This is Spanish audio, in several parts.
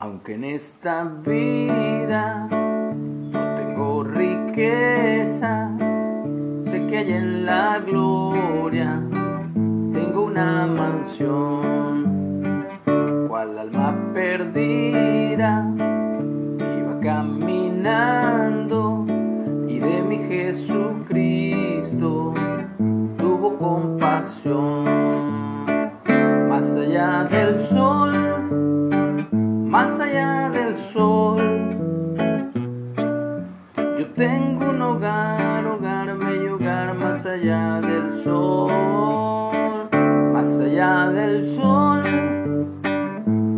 Aunque en esta vida no tengo riquezas, sé que hay en la gloria tengo una mansión, cual alma perdida iba caminando y de mi Jesucristo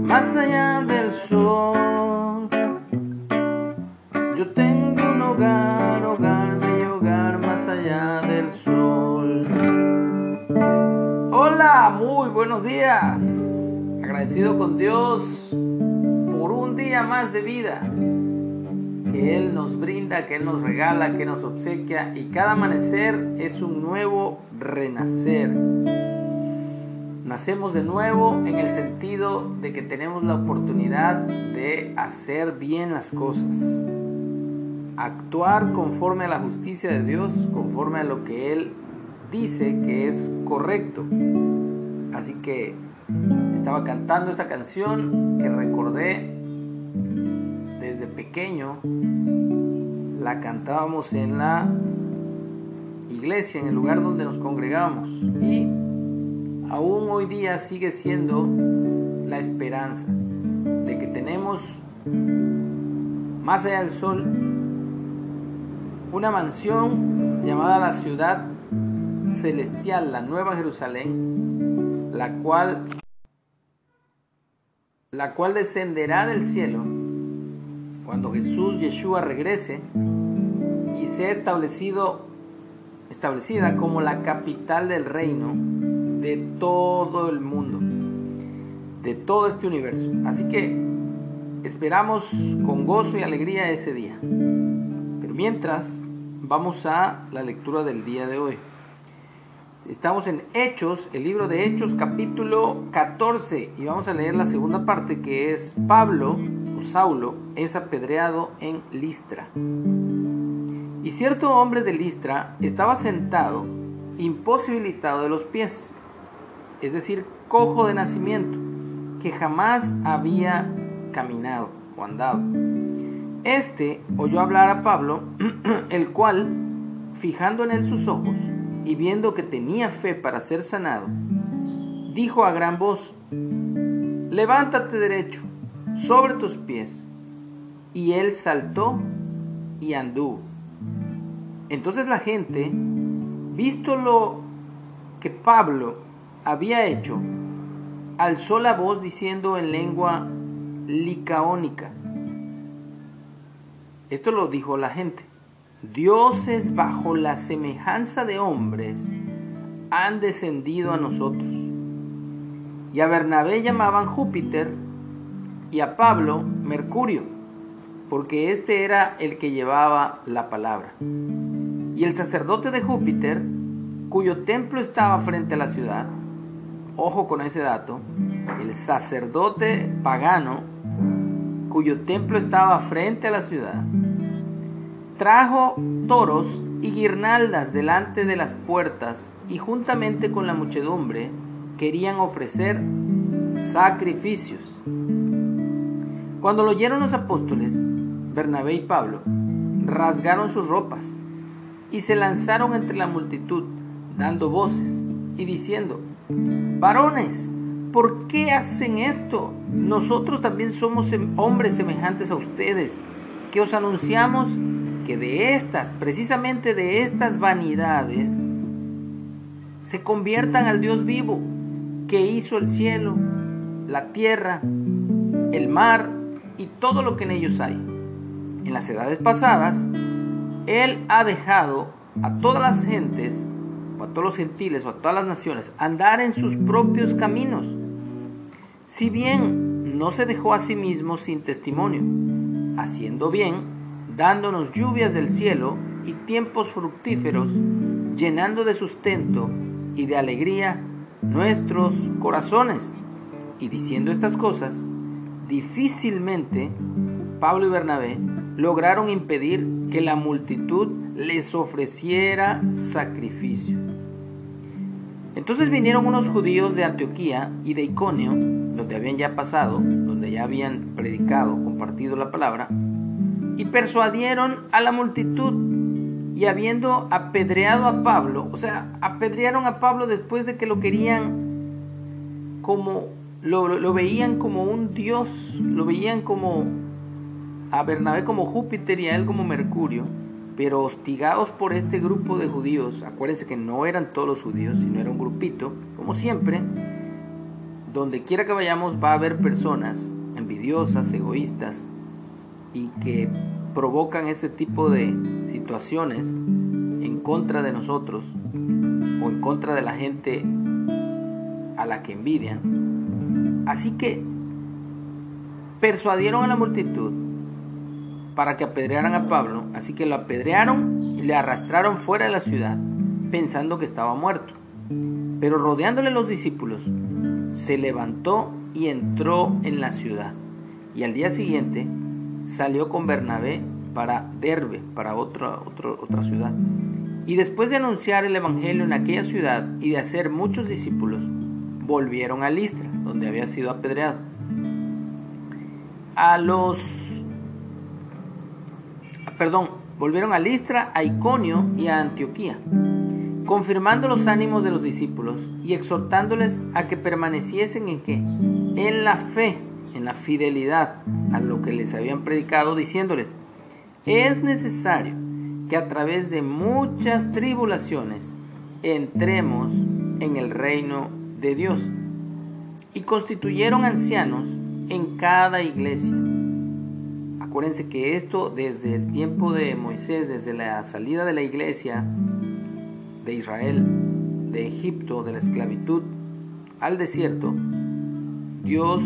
más allá del sol. Yo tengo un hogar, hogar, bello hogar, más allá del sol. Hola, muy buenos días. Agradecido con Dios por un día más de vida que Él nos brinda, que Él nos regala, que nos obsequia y cada amanecer es un nuevo renacer. Nacemos de nuevo en el sentido de que tenemos la oportunidad de hacer bien las cosas, actuar conforme a la justicia de Dios, conforme a lo que Él dice que es correcto. Así que estaba cantando esta canción que recordé desde pequeño. La cantábamos en la iglesia, en el lugar donde nos congregamos. Y aún hoy día sigue siendo la esperanza de que tenemos más allá del sol una mansión llamada la ciudad celestial, la Nueva Jerusalén, la cual la cual descenderá del cielo cuando Jesús Yeshua regrese y sea establecido establecida como la capital del reino de todo el mundo, de todo este universo. Así que esperamos con gozo y alegría ese día. Pero mientras vamos a la lectura del día de hoy. Estamos en Hechos, el libro de Hechos capítulo 14 y vamos a leer la segunda parte que es Pablo o Saulo es apedreado en Listra. Y cierto hombre de Listra estaba sentado, imposibilitado de los pies, es decir, cojo de nacimiento, que jamás había caminado o andado. Este oyó hablar a Pablo, el cual, fijando en él sus ojos y viendo que tenía fe para ser sanado, dijo a gran voz, levántate derecho, sobre tus pies. Y él saltó y anduvo. Entonces la gente, visto lo que Pablo había hecho, alzó la voz diciendo en lengua licaónica, esto lo dijo la gente. Dioses bajo la semejanza de hombres han descendido a nosotros. Y a Bernabé llamaban Júpiter y a Pablo Mercurio, porque este era el que llevaba la palabra. Y el sacerdote de Júpiter, cuyo templo estaba frente a la ciudad, ojo con ese dato, el sacerdote pagano, cuyo templo estaba frente a la ciudad, trajo toros y guirnaldas delante de las puertas y juntamente con la muchedumbre querían ofrecer sacrificios. Cuando lo oyeron los apóstoles, Bernabé y Pablo, rasgaron sus ropas y se lanzaron entre la multitud, dando voces y diciendo, varones, ¿por qué hacen esto? Nosotros también somos hombres semejantes a ustedes, que os anunciamos que de estas, precisamente de estas vanidades, se conviertan al Dios vivo que hizo el cielo, la tierra, el mar y todo lo que en ellos hay. En las edades pasadas, Él ha dejado a todas las gentes, a todos los gentiles, o a todas las naciones, andar en sus propios caminos. Si bien no se dejó a sí mismo sin testimonio, haciendo bien, dándonos lluvias del cielo y tiempos fructíferos, llenando de sustento y de alegría nuestros corazones. Y diciendo estas cosas, difícilmente Pablo y Bernabé lograron impedir que la multitud les ofreciera sacrificio. Entonces vinieron unos judíos de Antioquía y de Iconio, donde habían ya pasado, donde ya habían predicado, compartido la palabra, y persuadieron a la multitud. Y habiendo apedreado a Pablo, o sea, apedrearon a Pablo después de que lo querían como, lo, veían como un dios, lo veían como a Bernabé como Júpiter y a él como Mercurio, pero hostigados por este grupo de judíos, acuérdense que no eran todos los judíos, sino era un grupito, como siempre, donde quiera que vayamos va a haber personas envidiosas, egoístas, y que provocan ese tipo de situaciones en contra de nosotros o en contra de la gente a la que envidian. Así que persuadieron a la multitud para que apedrearan a Pablo, así que lo apedrearon y le arrastraron fuera de la ciudad, pensando que estaba muerto. Pero rodeándole los discípulos, se levantó y entró en la ciudad. Y al día siguiente salió con Bernabé para Derbe, para otra, otra ciudad. Y después de anunciar el Evangelio en aquella ciudad y de hacer muchos discípulos, volvieron a Listra, donde había sido apedreado. A los... Perdón, volvieron a Listra, a Iconio y a Antioquía, confirmando los ánimos de los discípulos y exhortándoles a que permaneciesen en qué? En la fe en la fidelidad a lo que les habían predicado, diciéndoles, es necesario que a través de muchas tribulaciones entremos en el reino de Dios. Y constituyeron ancianos en cada iglesia. Acuérdense que esto desde el tiempo de Moisés, desde la salida de la iglesia de Israel, de Egipto, de la esclavitud al desierto, Dios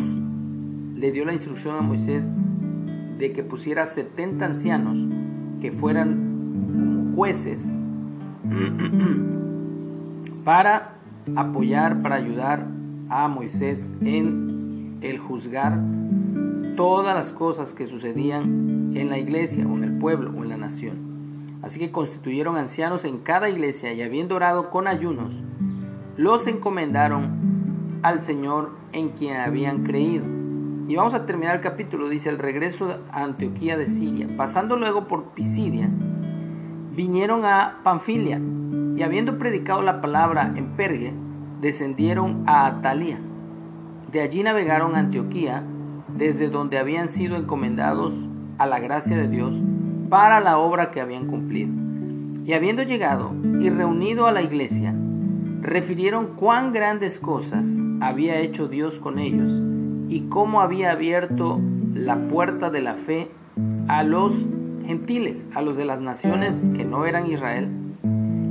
le dio la instrucción a Moisés de que pusiera 70 ancianos que fueran jueces para apoyar, para ayudar a Moisés en el juzgar todas las cosas que sucedían en la iglesia o en el pueblo o en la nación. Así que constituyeron ancianos en cada iglesia y habiendo orado con ayunos, los encomendaron al Señor en quien habían creído y vamos a terminar el capítulo, dice el regreso a Antioquía de Siria. Pasando luego por Pisidia, vinieron a Panfilia y habiendo predicado la palabra en Pergue, descendieron a Atalia. De allí navegaron a Antioquía, desde donde habían sido encomendados a la gracia de Dios para la obra que habían cumplido. Y habiendo llegado y reunido a la iglesia, refirieron cuán grandes cosas había hecho Dios con ellos y cómo había abierto la puerta de la fe a los gentiles, a los de las naciones que no eran Israel,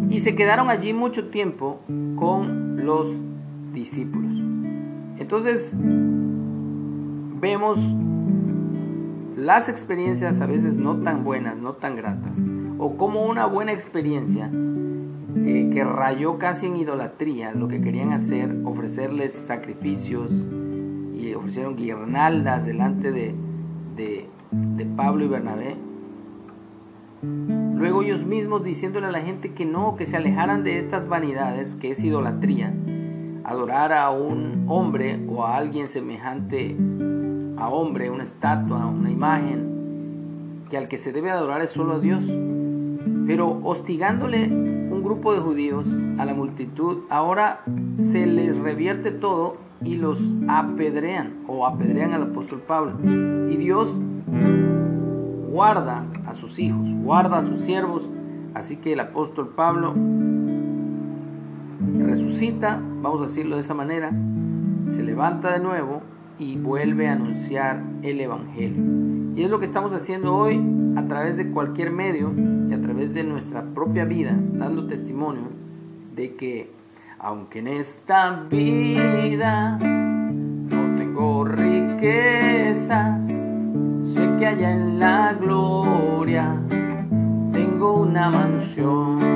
y se quedaron allí mucho tiempo con los discípulos. Entonces, vemos las experiencias a veces no tan buenas, no tan gratas, o como una buena experiencia eh, que rayó casi en idolatría, lo que querían hacer, ofrecerles sacrificios, ofrecieron guirnaldas delante de, de, Pablo y Bernabé. Luego ellos mismos diciéndole a la gente que no, que se alejaran de estas vanidades, que es idolatría, adorar a un hombre o a alguien semejante a hombre, una estatua, una imagen, que al que se debe adorar es solo a Dios. Pero hostigándole un grupo de judíos a la multitud, ahora se les revierte todo y los apedrean o apedrean al apóstol Pablo. Y Dios guarda a sus hijos, guarda a sus siervos. Así que el apóstol Pablo resucita, vamos a decirlo de esa manera, se levanta de nuevo y vuelve a anunciar el Evangelio. Y es lo que estamos haciendo hoy a través de cualquier medio y a través de nuestra propia vida, dando testimonio de que aunque en esta vida no tengo riquezas, sé que allá en la gloria tengo una mansión.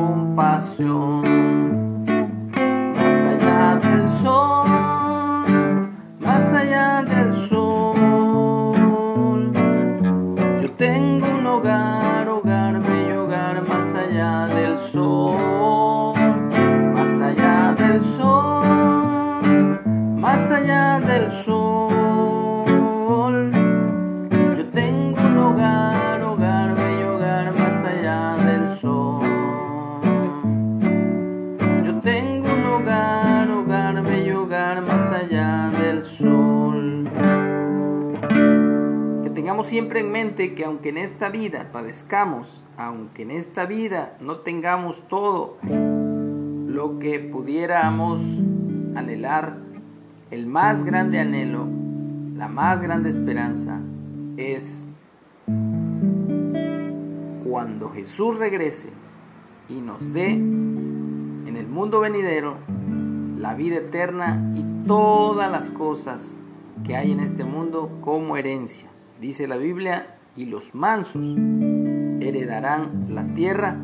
Compasión. Más allá del sol, más allá siempre en mente que aunque en esta vida padezcamos, aunque en esta vida no tengamos todo lo que pudiéramos anhelar, el más grande anhelo, la más grande esperanza es cuando Jesús regrese y nos dé en el mundo venidero la vida eterna y todas las cosas que hay en este mundo como herencia. Dice la Biblia, y los mansos heredarán la tierra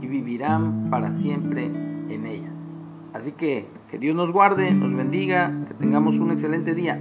y vivirán para siempre en ella. Así que que Dios nos guarde, nos bendiga, que tengamos un excelente día.